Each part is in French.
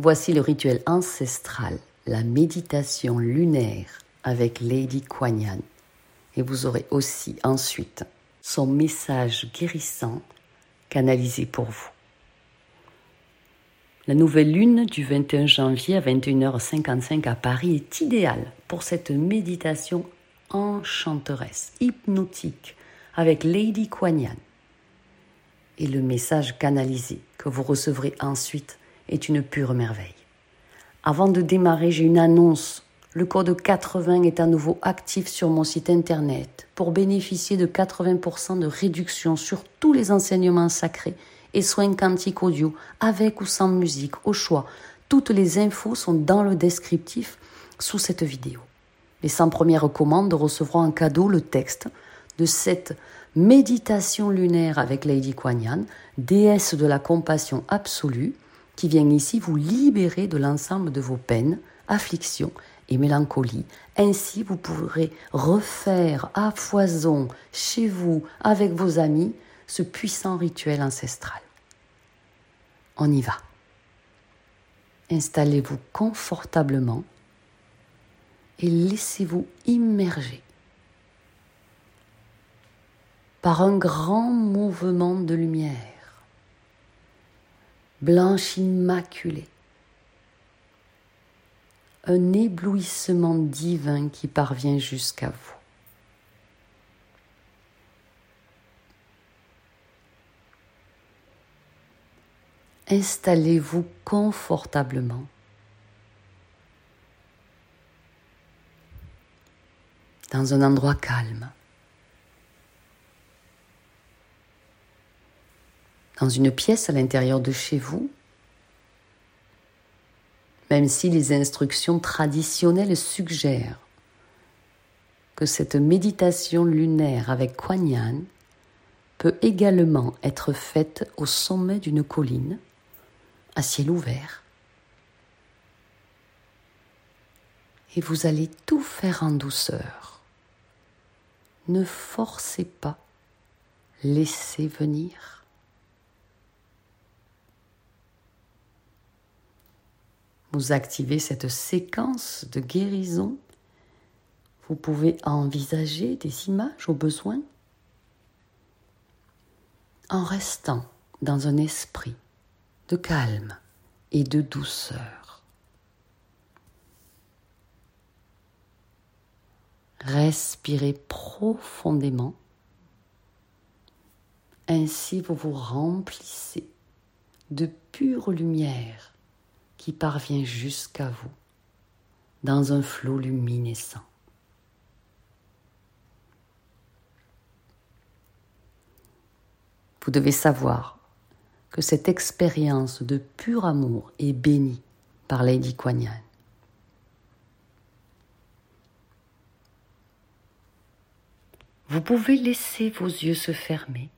Voici le rituel ancestral, la méditation lunaire avec Lady Kuan. Et vous aurez aussi ensuite son message guérissant canalisé pour vous. La nouvelle lune du 21 janvier à 21h55 à Paris est idéale pour cette méditation enchanteresse, hypnotique, avec Lady Kuan. Et le message canalisé que vous recevrez ensuite est une pure merveille. Avant de démarrer, j'ai une annonce. Le code 80 est à nouveau actif sur mon site internet pour bénéficier de 80% de réduction sur tous les enseignements sacrés et soins quantiques audio, avec ou sans musique, au choix. Toutes les infos sont dans le descriptif sous cette vidéo. Les 100 premières commandes recevront en cadeau le texte de cette méditation lunaire avec Lady Kuan Yin, déesse de la compassion absolue, qui vient ici vous libérer de l'ensemble de vos peines, afflictions et mélancolies. Ainsi, vous pourrez refaire à foison chez vous, avec vos amis, ce puissant rituel ancestral. On y va. Installez-vous confortablement et laissez-vous immerger par un grand mouvement de lumière, blanche immaculée, un éblouissement divin qui parvient jusqu'à vous. installez-vous confortablement. dans un endroit calme, dans une pièce à l'intérieur de chez vous, même si les instructions traditionnelles suggèrent que cette méditation lunaire avec Kuan peut également être faite au sommet d'une colline à ciel ouvert. Et vous allez tout faire en douceur. Ne forcez pas, laissez venir. Vous activez cette séquence de guérison. Vous pouvez envisager des images au besoin en restant dans un esprit de calme et de douceur. Respirez profondément. Ainsi vous vous remplissez de pure lumière qui parvient jusqu'à vous dans un flot luminescent. Vous devez savoir que cette expérience de pur amour est bénie par Lady Kuan. Vous pouvez laisser vos yeux se fermer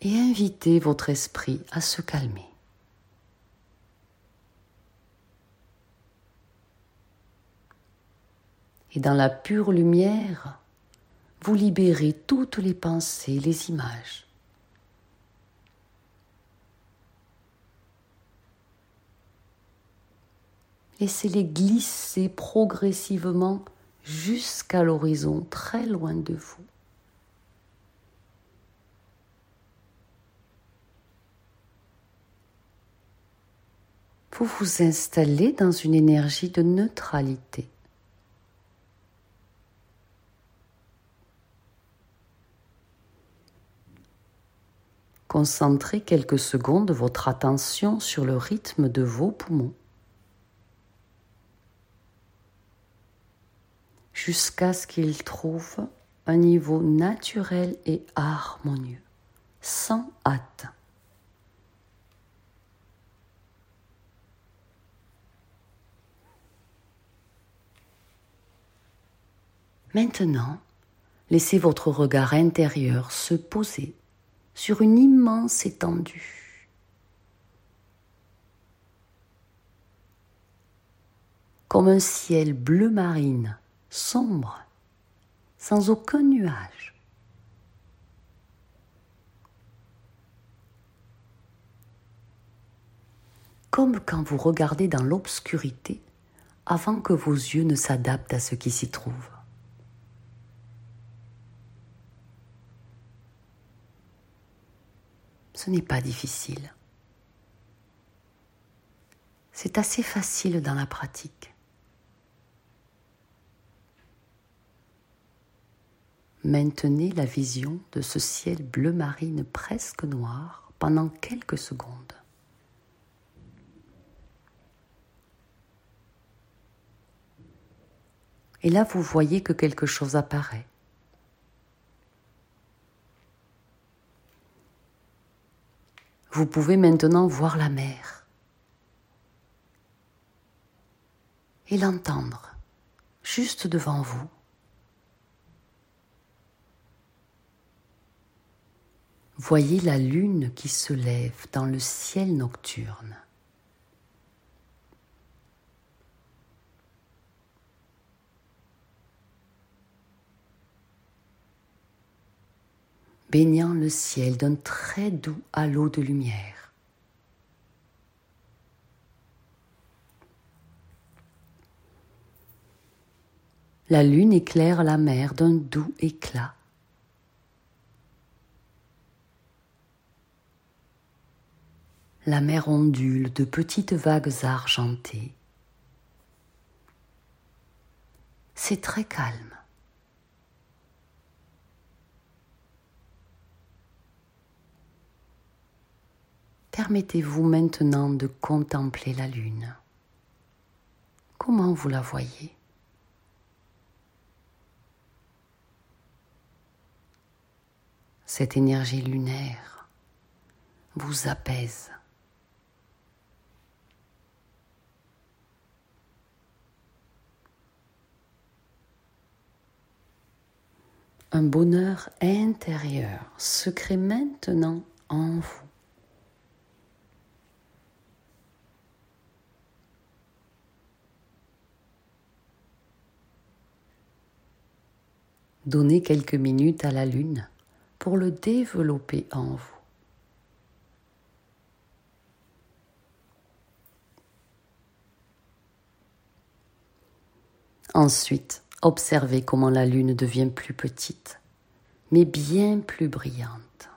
et inviter votre esprit à se calmer. Et dans la pure lumière vous libérez toutes les pensées, les images. Laissez-les glisser progressivement jusqu'à l'horizon, très loin de vous. Vous vous installez dans une énergie de neutralité. Concentrez quelques secondes votre attention sur le rythme de vos poumons jusqu'à ce qu'ils trouvent un niveau naturel et harmonieux, sans hâte. Maintenant, laissez votre regard intérieur se poser sur une immense étendue. Comme un ciel bleu marine, sombre, sans aucun nuage. comme quand vous regardez dans l'obscurité avant que vos yeux ne s'adaptent à ce qui s'y trouve. Ce n'est pas difficile. C'est assez facile dans la pratique. Maintenez la vision de ce ciel bleu marine presque noir pendant quelques secondes. Et là, vous voyez que quelque chose apparaît. Vous pouvez maintenant voir la mer et l'entendre juste devant vous. Voyez la lune qui se lève dans le ciel nocturne. Baignant le ciel d'un très doux halo de lumière. La lune éclaire la mer d'un doux éclat. La mer ondule de petites vagues argentées. C'est très calme. Permettez-vous maintenant de contempler la lune. Comment vous la voyez? Cette énergie lunaire vous apaise. Un bonheur intérieur se crée maintenant en vous. Donnez quelques minutes à la lune pour le développer en vous. Ensuite, observez comment la lune devient plus petite, mais bien plus brillante.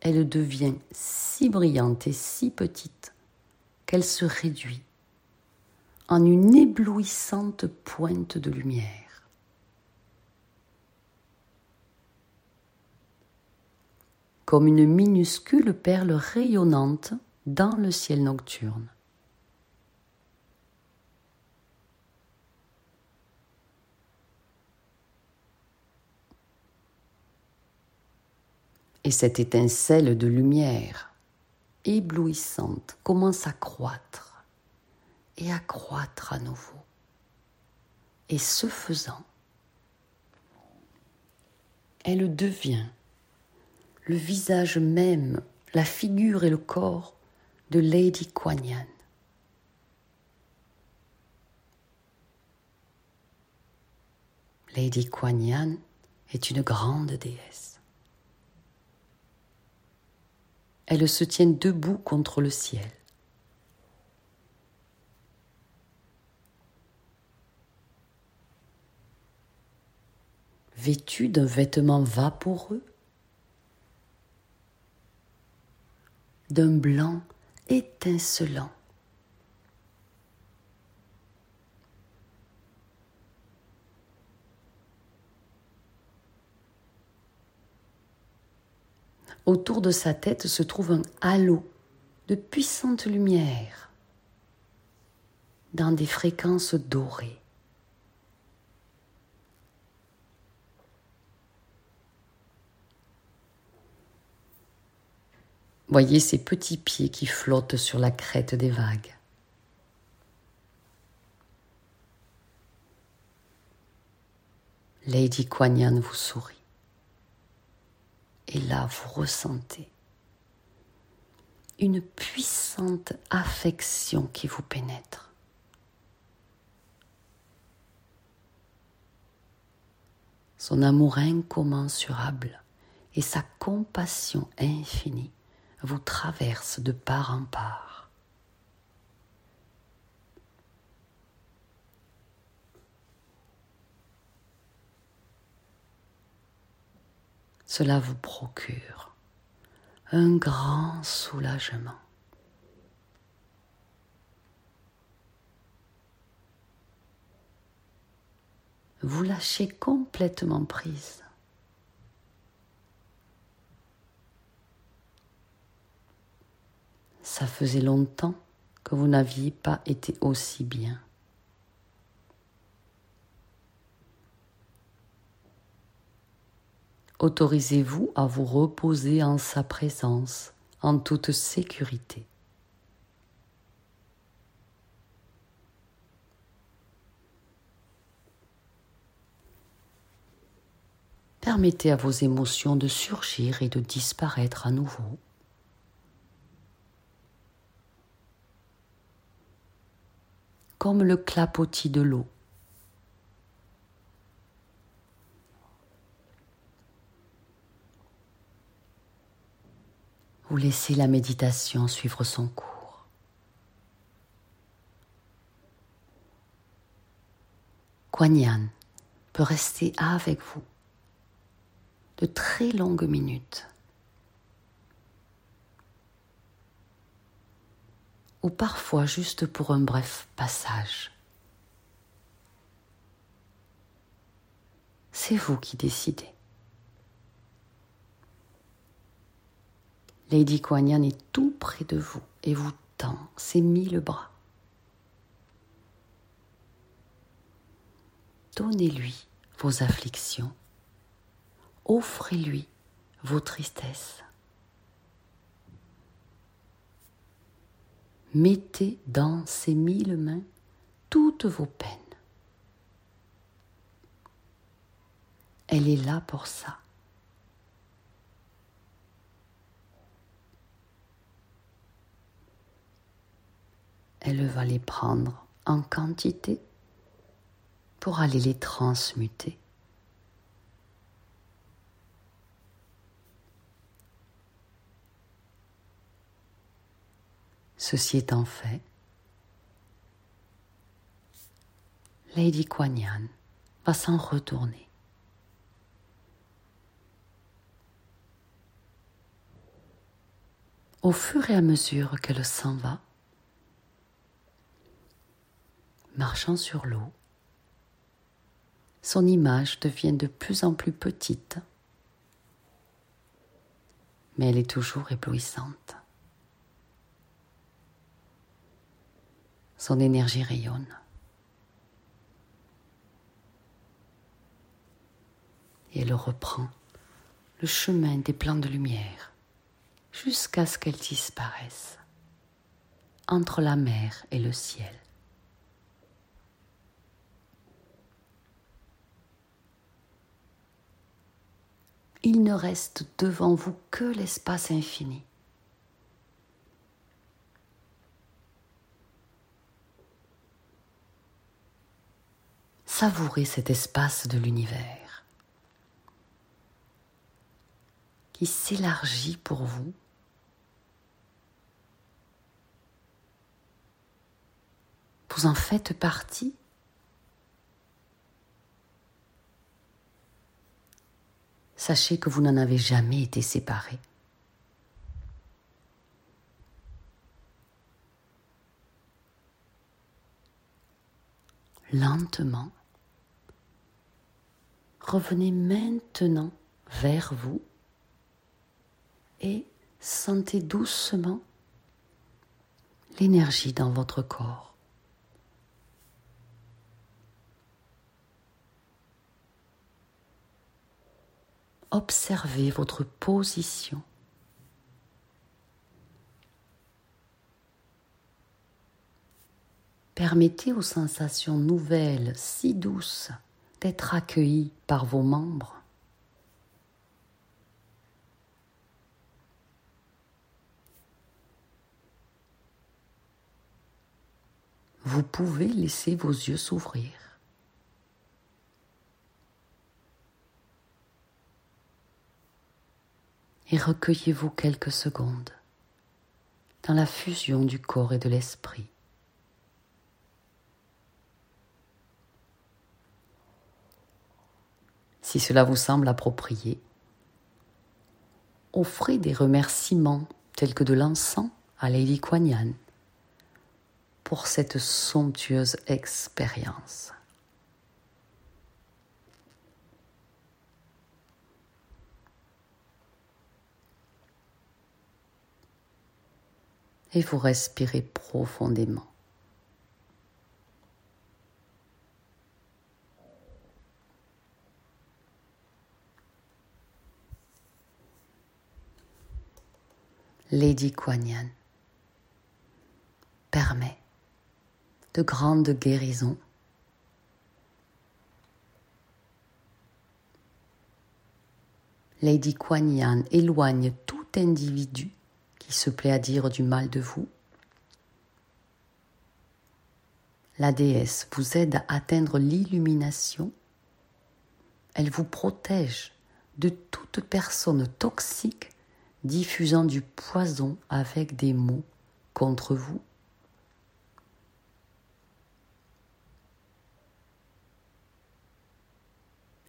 Elle devient si brillante et si petite qu'elle se réduit en une éblouissante pointe de lumière. Comme une minuscule perle rayonnante dans le ciel nocturne. Et cette étincelle de lumière éblouissante commence à croître et accroître à nouveau. Et ce faisant, elle devient le visage même, la figure et le corps de Lady Kuan. Lady Kuan est une grande déesse. Elle se tient debout contre le ciel. Vêtu d'un vêtement vaporeux, d'un blanc étincelant. Autour de sa tête se trouve un halo de puissante lumière dans des fréquences dorées. Voyez ces petits pieds qui flottent sur la crête des vagues. Lady Kuan vous sourit. Et là, vous ressentez une puissante affection qui vous pénètre. Son amour incommensurable et sa compassion infinie vous traverse de part en part. Cela vous procure un grand soulagement. Vous lâchez complètement prise. Ça faisait longtemps que vous n'aviez pas été aussi bien. Autorisez-vous à vous reposer en sa présence en toute sécurité. Permettez à vos émotions de surgir et de disparaître à nouveau. Comme le clapotis de l'eau Vous laissez la méditation suivre son cours. Kuan peut rester avec vous de très longues minutes. Ou parfois juste pour un bref passage. C'est vous qui décidez. Lady Kuan est tout près de vous et vous tend ses mille bras. Donnez-lui vos afflictions, offrez-lui vos tristesses. Mettez dans ses mille mains toutes vos peines. Elle est là pour ça. elle va les prendre en quantité pour aller les transmuter. Ceci étant fait, Lady Kuan va s'en retourner. Au fur et à mesure qu'elle s'en va, marchant sur l'eau, son image devient de plus en plus petite, mais elle est toujours éblouissante. Son énergie rayonne. Et elle reprend le chemin des plans de lumière jusqu'à ce qu'elle disparaisse entre la mer et le ciel. il ne reste devant vous que l'espace infini. Savourez cet espace de l'univers qui s'élargit pour vous. Vous en faites partie sachez que vous n'en avez jamais été séparés. Lentement, revenez maintenant vers vous et sentez doucement l'énergie dans votre corps. observez votre position. Permettez aux sensations nouvelles, si douces, d'être accueillies par vos membres. Vous pouvez laisser vos yeux s'ouvrir. et recueillez-vous quelques secondes dans la fusion du corps et de l'esprit. Si cela vous semble approprié, offrez des remerciements tels que de l'encens à Lady Kuan pour cette somptueuse expérience. Et vous respirez profondément. Lady Kuan permet de grandes guérisons. Lady Kuan éloigne tout individu qui se plaît à dire du mal de vous. La déesse vous aide à atteindre l'illumination. Elle vous protège de toute personne toxique diffusant du poison avec des mots contre vous.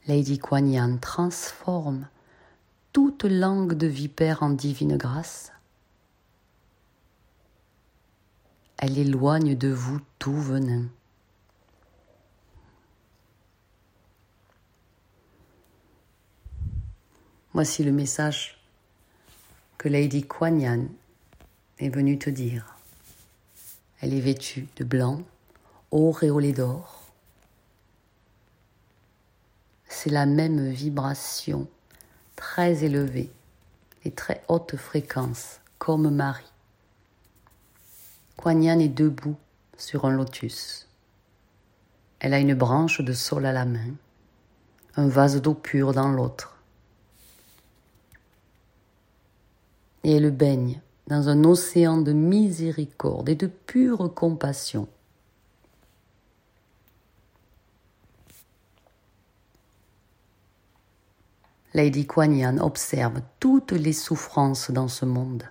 Lady Kuan transforme toute langue de vipère en divine grâce. Elle éloigne de vous tout venin. Voici le message que Lady Kuan est venue te dire. Elle est vêtue de blanc, auréolée d'or. C'est la même vibration très élevée et très haute fréquence, comme Marie. Kuan est debout sur un lotus. Elle a une branche de sol à la main, un vase d'eau pure dans l'autre. Et elle baigne dans un océan de miséricorde et de pure compassion. Lady Kuan observe toutes les souffrances dans ce monde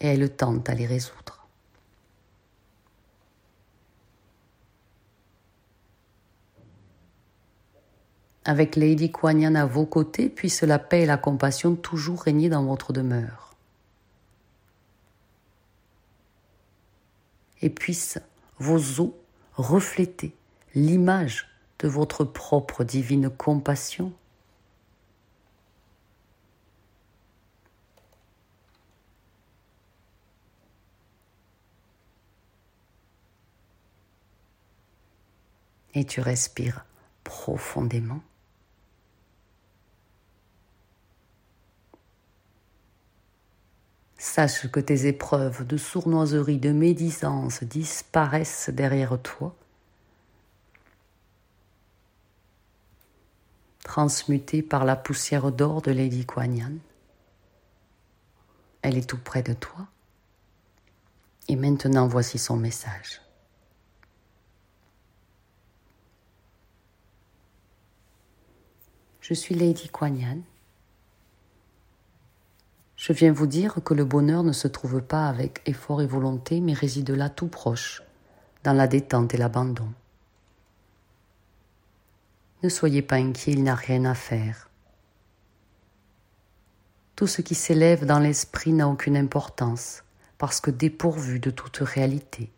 et elle tente à les résoudre. Avec Lady Kuan à vos côtés, puisse la paix et la compassion toujours régner dans votre demeure. Et puissent vos os refléter l'image de votre propre divine compassion. Et tu respires profondément. Sache que tes épreuves de sournoiserie, de médisance disparaissent derrière toi, transmutées par la poussière d'or de Lady Kuan Elle est tout près de toi. Et maintenant, voici son message. Je suis Lady Kuan je viens vous dire que le bonheur ne se trouve pas avec effort et volonté, mais réside là tout proche, dans la détente et l'abandon. Ne soyez pas inquiets, il n'a rien à faire. Tout ce qui s'élève dans l'esprit n'a aucune importance, parce que dépourvu de toute réalité.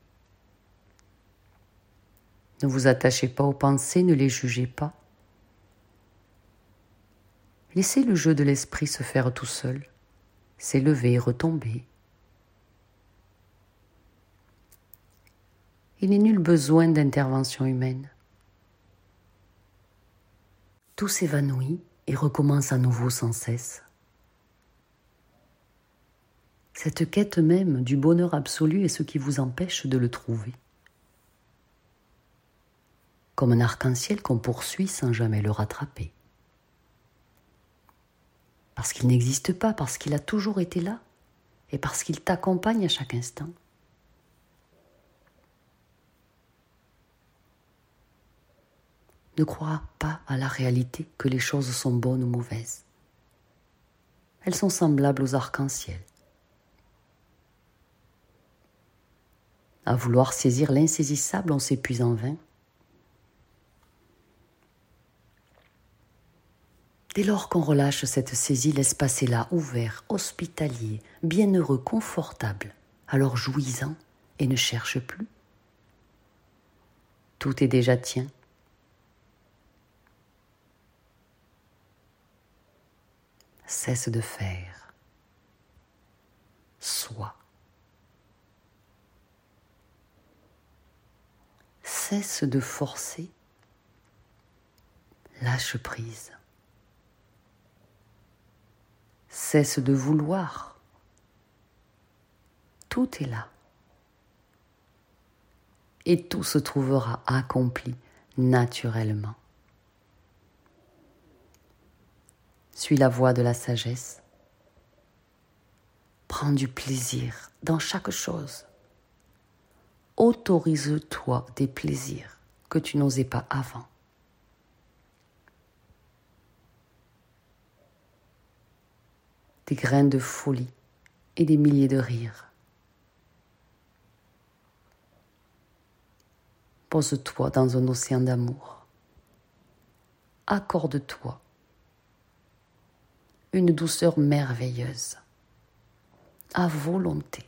Ne vous attachez pas aux pensées, ne les jugez pas. Laissez le jeu de l'esprit se faire tout seul s'élever et retomber. Il n'est nul besoin d'intervention humaine. Tout s'évanouit et recommence à nouveau sans cesse. Cette quête même du bonheur absolu est ce qui vous empêche de le trouver. Comme un arc-en-ciel qu'on poursuit sans jamais le rattraper parce qu'il n'existe pas, parce qu'il a toujours été là, et parce qu'il t'accompagne à chaque instant. Ne crois pas à la réalité que les choses sont bonnes ou mauvaises. Elles sont semblables aux arcs-en-ciel. À vouloir saisir l'insaisissable, on s'épuise en vain. Dès lors qu'on relâche cette saisie, l'espace est là, ouvert, hospitalier, bienheureux, confortable, alors jouissant et ne cherche plus. Tout est déjà tien. Cesse de faire. Sois. Cesse de forcer. Lâche prise. Cesse de vouloir. Tout est là. Et tout se trouvera accompli naturellement. Suis la voie de la sagesse. Prends du plaisir dans chaque chose. Autorise-toi des plaisirs que tu n'osais pas avant. Des grains de folie et des milliers de rires. Pose-toi dans un océan d'amour. Accorde-toi une douceur merveilleuse, à volonté.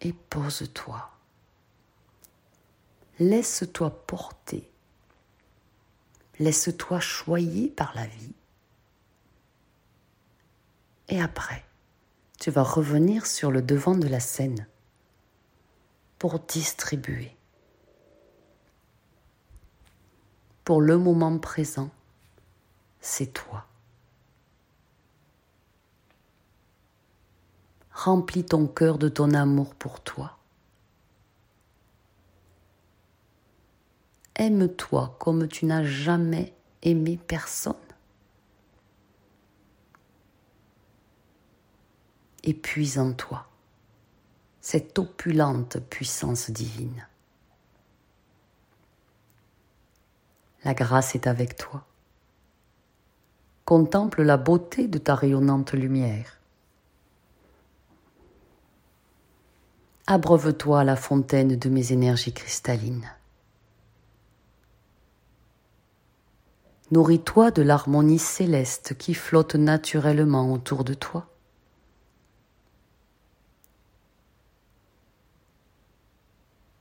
Et pose-toi. Laisse-toi porter. Laisse-toi choyer par la vie. Et après, tu vas revenir sur le devant de la scène pour distribuer pour le moment présent, c'est toi. Remplis ton cœur de ton amour pour toi. Aime-toi comme tu n'as jamais aimé personne. Et puis en toi cette opulente puissance divine. La grâce est avec toi. Contemple la beauté de ta rayonnante lumière. Abreuve-toi à la fontaine de mes énergies cristallines. Nourris-toi de l'harmonie céleste qui flotte naturellement autour de toi.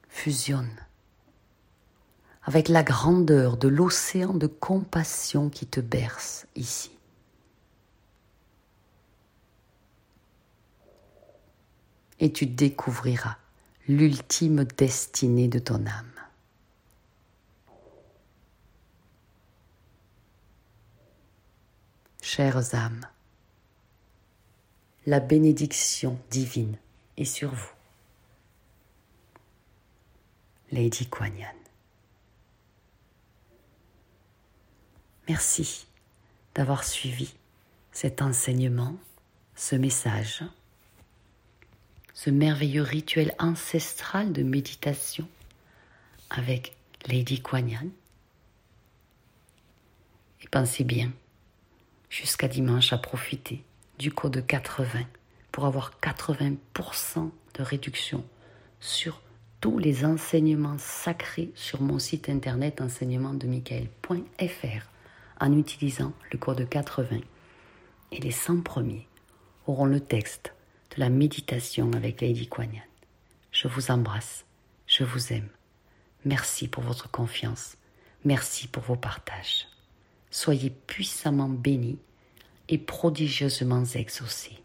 Fusionne avec la grandeur de l'océan de compassion qui te berce ici. Et tu découvriras l'ultime destinée de ton âme. Chères âmes, la bénédiction divine est sur vous. Lady Kuan Merci d'avoir suivi cet enseignement, ce message, ce merveilleux rituel ancestral de méditation avec Lady Kuan Et pensez bien, jusqu'à dimanche, à profiter du code 80 pour avoir 80% de réduction sur tous les enseignements sacrés sur mon site internet enseignementdemichael.fr en utilisant le code 80. Et les 100 premiers auront le texte de la méditation avec Lady Kuan Je vous embrasse, je vous aime. Merci pour votre confiance, merci pour vos partages. Soyez puissamment bénis et prodigieusement exaucés.